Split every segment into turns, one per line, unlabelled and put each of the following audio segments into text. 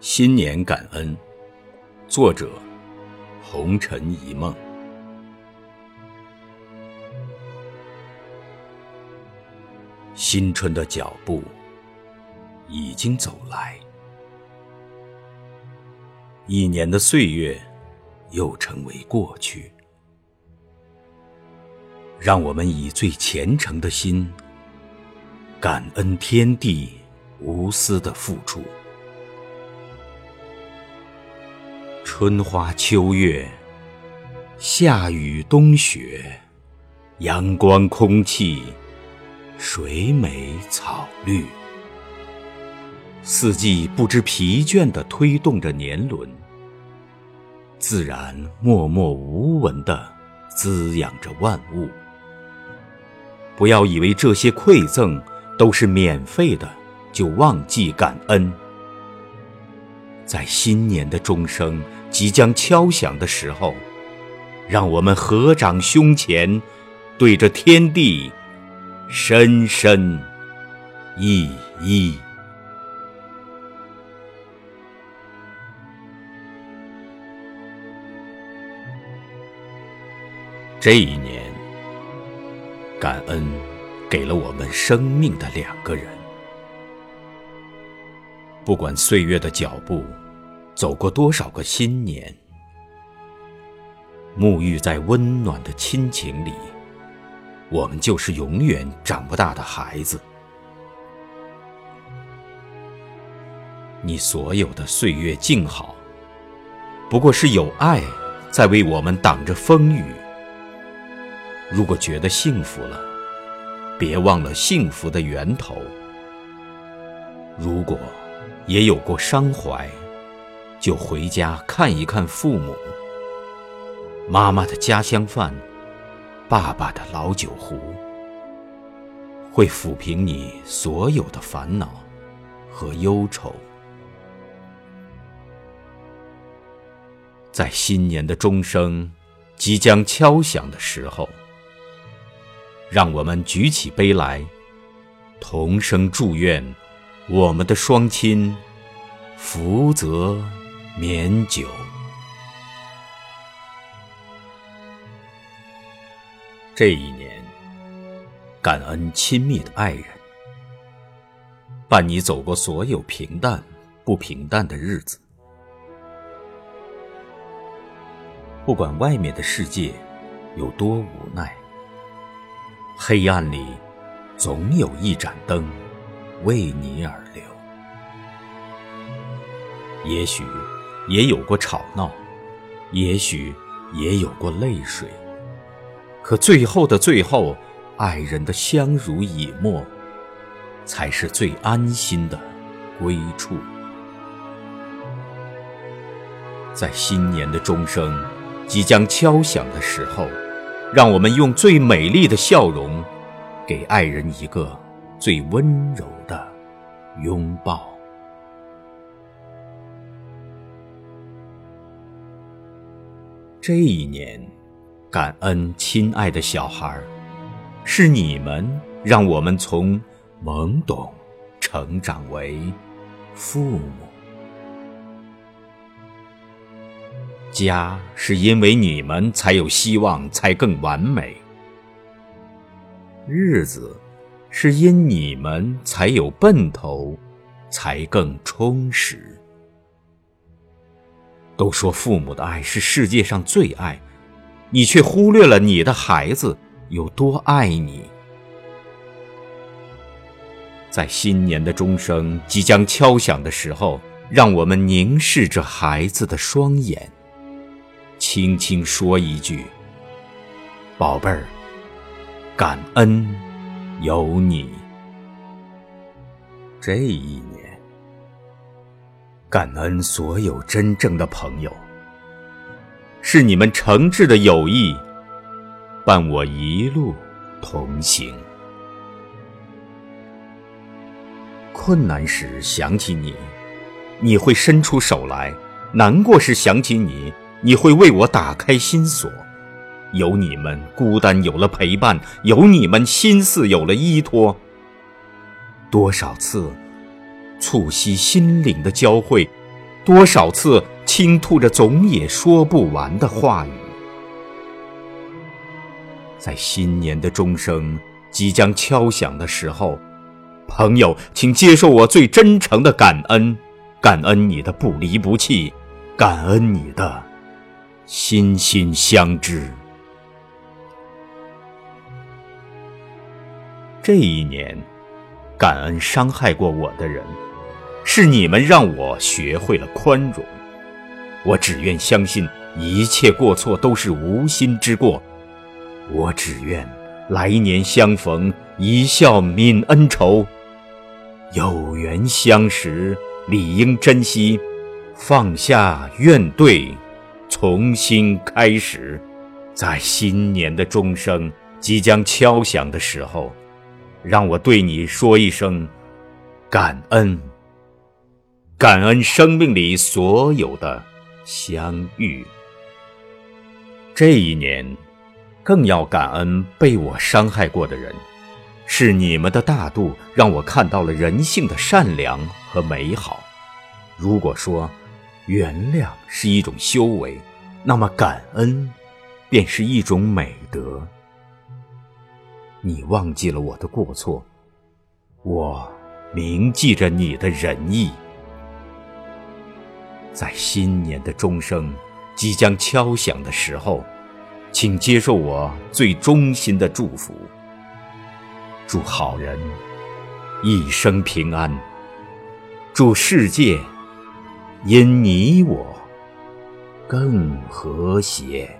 新年感恩，作者：红尘一梦。新春的脚步已经走来，一年的岁月又成为过去。让我们以最虔诚的心，感恩天地无私的付出。春花秋月，夏雨冬雪，阳光空气，水美草绿，四季不知疲倦地推动着年轮，自然默默无闻地滋养着万物。不要以为这些馈赠都是免费的，就忘记感恩。在新年的钟声。即将敲响的时候，让我们合掌胸前，对着天地，深深一揖。这一年，感恩给了我们生命的两个人，不管岁月的脚步。走过多少个新年，沐浴在温暖的亲情里，我们就是永远长不大的孩子。你所有的岁月静好，不过是有爱在为我们挡着风雨。如果觉得幸福了，别忘了幸福的源头。如果也有过伤怀。就回家看一看父母，妈妈的家乡饭，爸爸的老酒壶，会抚平你所有的烦恼和忧愁。在新年的钟声即将敲响的时候，让我们举起杯来，同声祝愿我们的双亲福泽。绵久。这一年，感恩亲密的爱人，伴你走过所有平淡不平淡的日子。不管外面的世界有多无奈，黑暗里总有一盏灯为你而留。也许。也有过吵闹，也许也有过泪水，可最后的最后，爱人的相濡以沫，才是最安心的归处。在新年的钟声即将敲响的时候，让我们用最美丽的笑容，给爱人一个最温柔的拥抱。这一年，感恩亲爱的小孩是你们让我们从懵懂成长为父母。家是因为你们才有希望，才更完美。日子是因你们才有奔头，才更充实。都说父母的爱是世界上最爱，你却忽略了你的孩子有多爱你。在新年的钟声即将敲响的时候，让我们凝视着孩子的双眼，轻轻说一句：“宝贝儿，感恩有你。”这一年，感恩所有真正的朋友，是你们诚挚的友谊伴我一路同行。困难时想起你，你会伸出手来；难过时想起你，你会为我打开心锁。有你们，孤单有了陪伴；有你们，心思有了依托。多少次？促膝心灵的交汇，多少次倾吐着总也说不完的话语。在新年的钟声即将敲响的时候，朋友，请接受我最真诚的感恩，感恩你的不离不弃，感恩你的心心相知。这一年，感恩伤害过我的人。是你们让我学会了宽容，我只愿相信一切过错都是无心之过，我只愿来年相逢一笑泯恩仇，有缘相识理应珍惜，放下怨怼，重新开始，在新年的钟声即将敲响的时候，让我对你说一声感恩。感恩生命里所有的相遇。这一年，更要感恩被我伤害过的人，是你们的大度让我看到了人性的善良和美好。如果说原谅是一种修为，那么感恩便是一种美德。你忘记了我的过错，我铭记着你的仁义。在新年的钟声即将敲响的时候，请接受我最衷心的祝福。祝好人一生平安，祝世界因你我更和谐。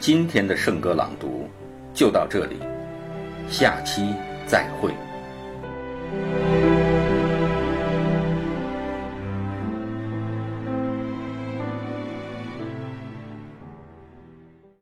今天的圣歌朗读就到这里，下期再会。